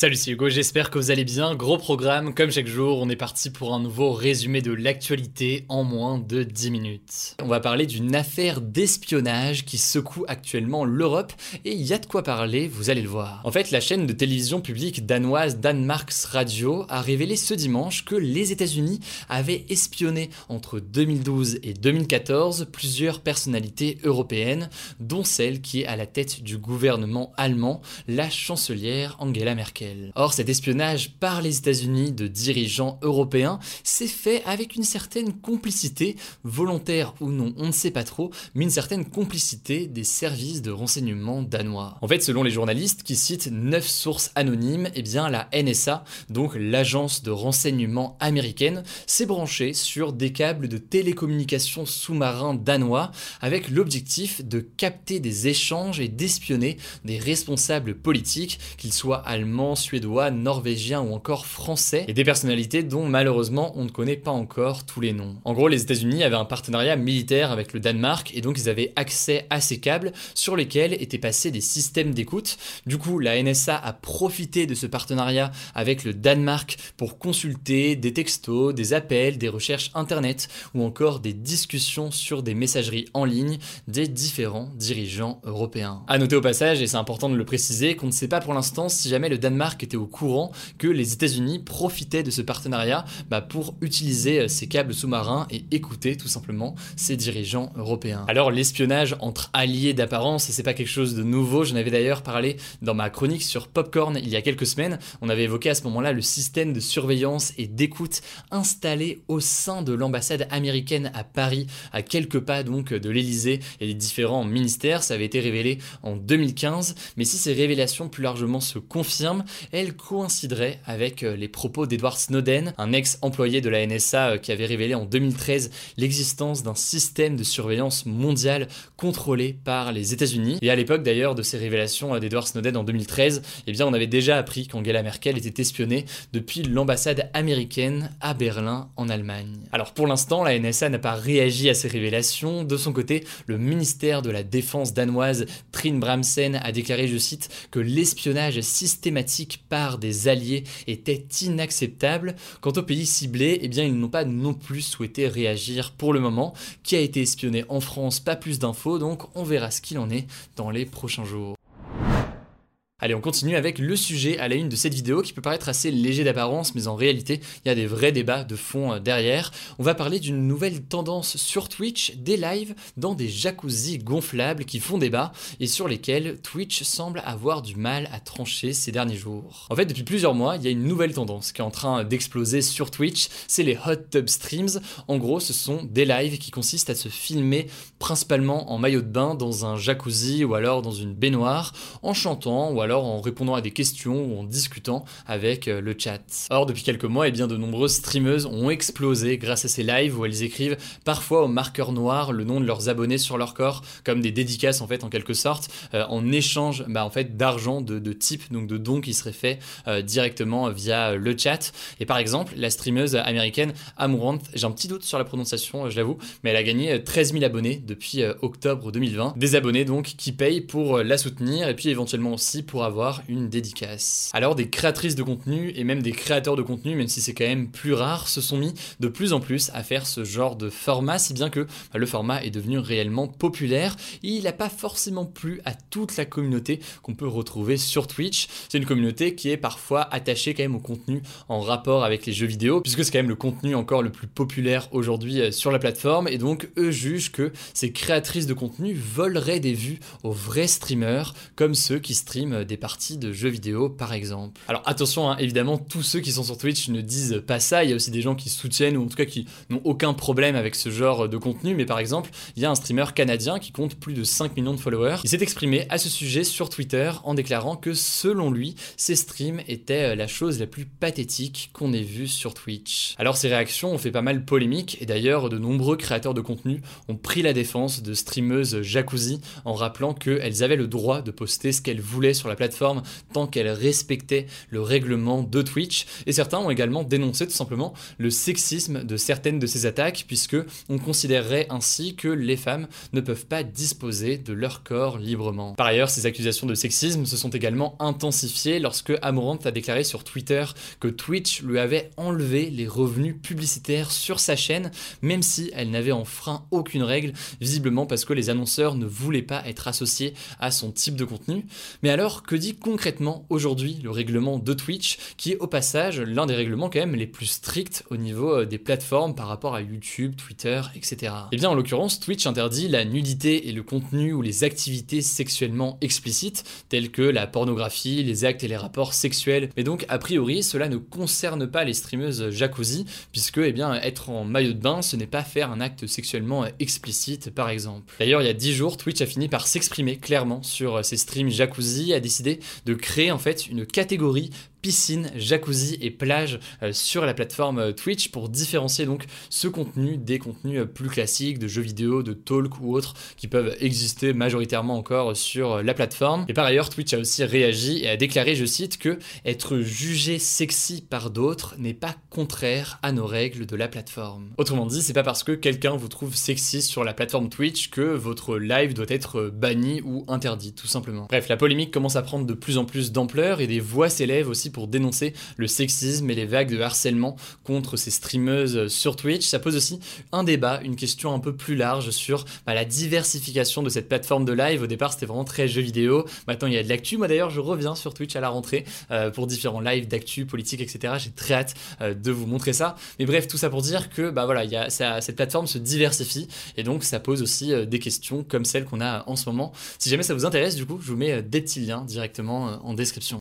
Salut, c'est Hugo, j'espère que vous allez bien. Gros programme, comme chaque jour, on est parti pour un nouveau résumé de l'actualité en moins de 10 minutes. On va parler d'une affaire d'espionnage qui secoue actuellement l'Europe et il y a de quoi parler, vous allez le voir. En fait, la chaîne de télévision publique danoise Danmarks Radio a révélé ce dimanche que les États-Unis avaient espionné entre 2012 et 2014 plusieurs personnalités européennes, dont celle qui est à la tête du gouvernement allemand, la chancelière Angela Merkel. Or, cet espionnage par les États-Unis de dirigeants européens s'est fait avec une certaine complicité, volontaire ou non, on ne sait pas trop, mais une certaine complicité des services de renseignement danois. En fait, selon les journalistes qui citent neuf sources anonymes, eh bien la NSA, donc l'agence de renseignement américaine, s'est branchée sur des câbles de télécommunications sous-marins danois avec l'objectif de capter des échanges et d'espionner des responsables politiques, qu'ils soient allemands, suédois, norvégiens ou encore français, et des personnalités dont malheureusement on ne connaît pas encore tous les noms. En gros, les États-Unis avaient un partenariat militaire avec le Danemark et donc ils avaient accès à ces câbles sur lesquels étaient passés des systèmes d'écoute. Du coup, la NSA a profité de ce partenariat avec le Danemark pour consulter des textos, des appels, des recherches internet ou encore des discussions sur des messageries en ligne des différents dirigeants européens. À noter au passage, et c'est important de le préciser, qu'on ne sait pas pour l'instant si jamais le Danemark était au courant que les États-Unis profitaient de ce partenariat bah, pour utiliser euh, ces câbles sous-marins et écouter tout simplement ces dirigeants européens. Alors l'espionnage entre alliés d'apparence, c'est pas quelque chose de nouveau, j'en avais d'ailleurs parlé dans ma chronique sur Popcorn il y a quelques semaines, on avait évoqué à ce moment-là le système de surveillance et d'écoute installé au sein de l'ambassade américaine à Paris, à quelques pas donc de l'Elysée et des différents ministères, ça avait été révélé en 2015, mais si ces révélations plus largement se confirment, elle coïnciderait avec euh, les propos d'Edward Snowden, un ex-employé de la NSA euh, qui avait révélé en 2013 l'existence d'un système de surveillance mondial contrôlé par les États-Unis. Et à l'époque d'ailleurs de ces révélations euh, d'Edward Snowden en 2013, eh bien on avait déjà appris qu'Angela Merkel était espionnée depuis l'ambassade américaine à Berlin en Allemagne. Alors pour l'instant, la NSA n'a pas réagi à ces révélations. De son côté, le ministère de la Défense danoise, Trine Bramsen, a déclaré, je cite, que l'espionnage systématique par des alliés était inacceptable. Quant aux pays ciblés, eh ils n'ont pas non plus souhaité réagir pour le moment. Qui a été espionné en France, pas plus d'infos, donc on verra ce qu'il en est dans les prochains jours. Allez, on continue avec le sujet à la une de cette vidéo qui peut paraître assez léger d'apparence, mais en réalité, il y a des vrais débats de fond euh, derrière. On va parler d'une nouvelle tendance sur Twitch, des lives dans des jacuzzis gonflables qui font débat et sur lesquels Twitch semble avoir du mal à trancher ces derniers jours. En fait, depuis plusieurs mois, il y a une nouvelle tendance qui est en train d'exploser sur Twitch, c'est les hot tub streams. En gros, ce sont des lives qui consistent à se filmer principalement en maillot de bain dans un jacuzzi ou alors dans une baignoire, en chantant ou alors alors en répondant à des questions ou en discutant avec euh, le chat. Or, depuis quelques mois, eh bien, de nombreuses streameuses ont explosé grâce à ces lives où elles écrivent parfois au marqueur noir le nom de leurs abonnés sur leur corps, comme des dédicaces en fait en quelque sorte, euh, en échange bah, en fait d'argent de, type, donc de dons qui seraient faits euh, directement via le chat. Et par exemple, la streameuse américaine Amouranth, j'ai un petit doute sur la prononciation, je l'avoue, mais elle a gagné 13 000 abonnés depuis octobre 2020. Des abonnés donc qui payent pour la soutenir et puis éventuellement aussi pour avoir une dédicace. Alors des créatrices de contenu et même des créateurs de contenu, même si c'est quand même plus rare, se sont mis de plus en plus à faire ce genre de format, si bien que bah, le format est devenu réellement populaire. Il n'a pas forcément plu à toute la communauté qu'on peut retrouver sur Twitch. C'est une communauté qui est parfois attachée quand même au contenu en rapport avec les jeux vidéo, puisque c'est quand même le contenu encore le plus populaire aujourd'hui euh, sur la plateforme. Et donc eux jugent que ces créatrices de contenu voleraient des vues aux vrais streamers, comme ceux qui streament des parties de jeux vidéo par exemple. Alors attention, hein, évidemment, tous ceux qui sont sur Twitch ne disent pas ça. Il y a aussi des gens qui soutiennent ou en tout cas qui n'ont aucun problème avec ce genre de contenu. Mais par exemple, il y a un streamer canadien qui compte plus de 5 millions de followers. Il s'est exprimé à ce sujet sur Twitter en déclarant que selon lui, ces streams étaient euh, la chose la plus pathétique qu'on ait vue sur Twitch. Alors ces réactions ont fait pas mal polémique et d'ailleurs de nombreux créateurs de contenu ont pris la défense de streameuses jacuzzi en rappelant qu'elles avaient le droit de poster ce qu'elles voulaient sur la plateforme tant qu'elles respectaient le règlement de Twitch. Et certains ont également dénoncé tout simplement le sexisme de certaines de ces attaques puisque on considérerait ainsi que les femmes ne peuvent pas disposer de leur corps librement. Par ailleurs, ces accusations de sexisme se sont également intensifiées lorsque Amorant a déclaré sur Twitter que Twitch lui avait enlevé les revenus publicitaires sur sa chaîne, même si elle n'avait enfreint aucune règle, visiblement parce que les annonceurs ne voulaient pas être associés à son type de contenu. Mais alors, que dit concrètement aujourd'hui le règlement de Twitch, qui est au passage l'un des règlements quand même les plus stricts au niveau euh, des plateformes par rapport à YouTube, Twitter, etc. Eh bien, en l'occurrence, Twitch interdit la nudité et le contenu ou les activités sexuellement explicites, telles que la pornographie, les actes et les rapports sexuels. Mais donc, a priori, cela ne concerne pas les streameuses jacuzzi, puisque, eh bien, être en maillot de bain, ce n'est pas faire un acte sexuellement explicite, par exemple. D'ailleurs, il y a 10 jours, Twitch a fini par s'exprimer clairement sur ses streams jacuzzi, a décidé de créer en fait une catégorie piscine, jacuzzi et plage euh, sur la plateforme euh, Twitch pour différencier donc ce contenu des contenus euh, plus classiques de jeux vidéo, de talk ou autres qui peuvent exister majoritairement encore sur la plateforme. Et par ailleurs, Twitch a aussi réagi et a déclaré, je cite, que être jugé sexy par d'autres n'est pas contraire à nos règles de la plateforme. Autrement dit, c'est pas parce que quelqu'un vous trouve sexy sur la plateforme Twitch que votre live doit être banni ou interdit, tout simplement. Bref, la polémique commence à prendre de plus en plus d'ampleur et des voix s'élèvent aussi pour dénoncer le sexisme et les vagues de harcèlement contre ces streameuses sur Twitch. Ça pose aussi un débat, une question un peu plus large sur bah, la diversification de cette plateforme de live. Au départ, c'était vraiment très jeux vidéo. Maintenant, il y a de l'actu. Moi, d'ailleurs, je reviens sur Twitch à la rentrée euh, pour différents lives d'actu, politique, etc. J'ai très hâte euh, de vous montrer ça. Mais bref, tout ça pour dire que bah voilà, y cette plateforme se diversifie et donc ça pose aussi euh, des questions comme celles qu'on a en ce moment. Si jamais ça vous intéresse, du coup, je vous mets des petits liens directement en description.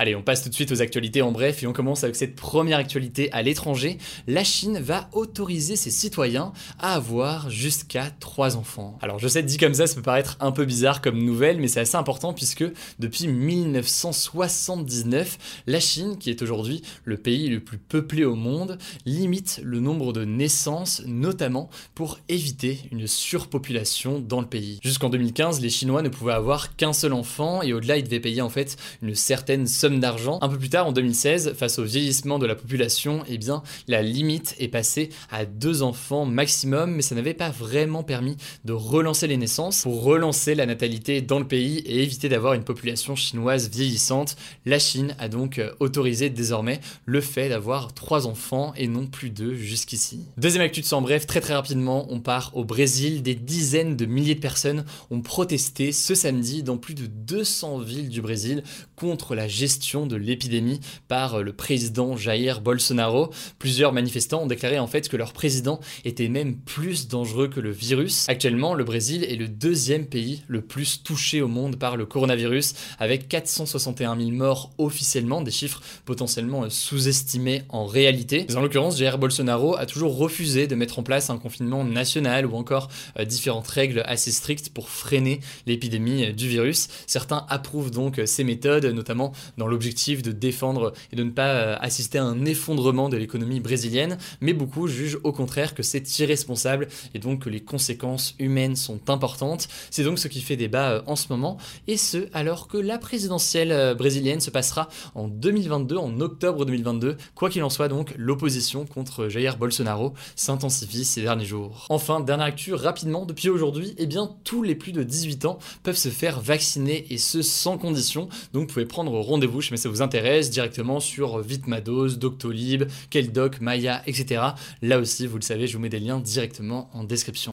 Allez, on passe tout de suite aux actualités en bref et on commence avec cette première actualité à l'étranger. La Chine va autoriser ses citoyens à avoir jusqu'à 3 enfants. Alors je sais, dit comme ça, ça peut paraître un peu bizarre comme nouvelle, mais c'est assez important puisque depuis 1979, la Chine, qui est aujourd'hui le pays le plus peuplé au monde, limite le nombre de naissances, notamment pour éviter une surpopulation dans le pays. Jusqu'en 2015, les Chinois ne pouvaient avoir qu'un seul enfant et au-delà, ils devaient payer en fait une certaine somme d'argent. Un peu plus tard, en 2016, face au vieillissement de la population, eh bien, la limite est passée à deux enfants maximum, mais ça n'avait pas vraiment permis de relancer les naissances. Pour relancer la natalité dans le pays et éviter d'avoir une population chinoise vieillissante, la Chine a donc euh, autorisé désormais le fait d'avoir trois enfants et non plus deux jusqu'ici. Deuxième actu de sans bref, très très rapidement, on part au Brésil. Des dizaines de milliers de personnes ont protesté ce samedi dans plus de 200 villes du Brésil contre la gestion de l'épidémie par euh, le président Jair Bolsonaro. Plusieurs manifestants ont déclaré en fait que leur président était même plus dangereux que le virus. Actuellement, le Brésil est le deuxième pays le plus touché au monde par le coronavirus, avec 461 000 morts officiellement, des chiffres potentiellement euh, sous-estimés en réalité. En l'occurrence, Jair Bolsonaro a toujours refusé de mettre en place un confinement national ou encore euh, différentes règles assez strictes pour freiner l'épidémie du virus. Certains approuvent donc ces méthodes, notamment dans l'objectif de défendre et de ne pas euh, assister à un effondrement de l'économie brésilienne, mais beaucoup jugent au contraire que c'est irresponsable et donc que les conséquences humaines sont importantes. C'est donc ce qui fait débat euh, en ce moment, et ce alors que la présidentielle euh, brésilienne se passera en 2022, en octobre 2022. Quoi qu'il en soit donc, l'opposition contre Jair Bolsonaro s'intensifie ces derniers jours. Enfin, dernière actu rapidement, depuis aujourd'hui, eh bien tous les plus de 18 ans peuvent se faire vacciner et ce sans condition. Donc vous pouvez prendre rendez-vous, si ça vous intéresse, directement sur Vitmados, Doctolib, Keldoc, Maya, etc. Là aussi, vous le savez, je vous mets des liens directement en description.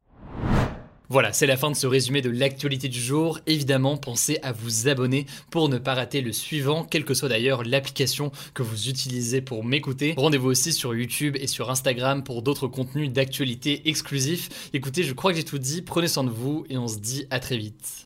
Voilà, c'est la fin de ce résumé de l'actualité du jour. Évidemment, pensez à vous abonner pour ne pas rater le suivant, quelle que soit d'ailleurs l'application que vous utilisez pour m'écouter. Rendez-vous aussi sur YouTube et sur Instagram pour d'autres contenus d'actualité exclusifs. Écoutez, je crois que j'ai tout dit, prenez soin de vous et on se dit à très vite.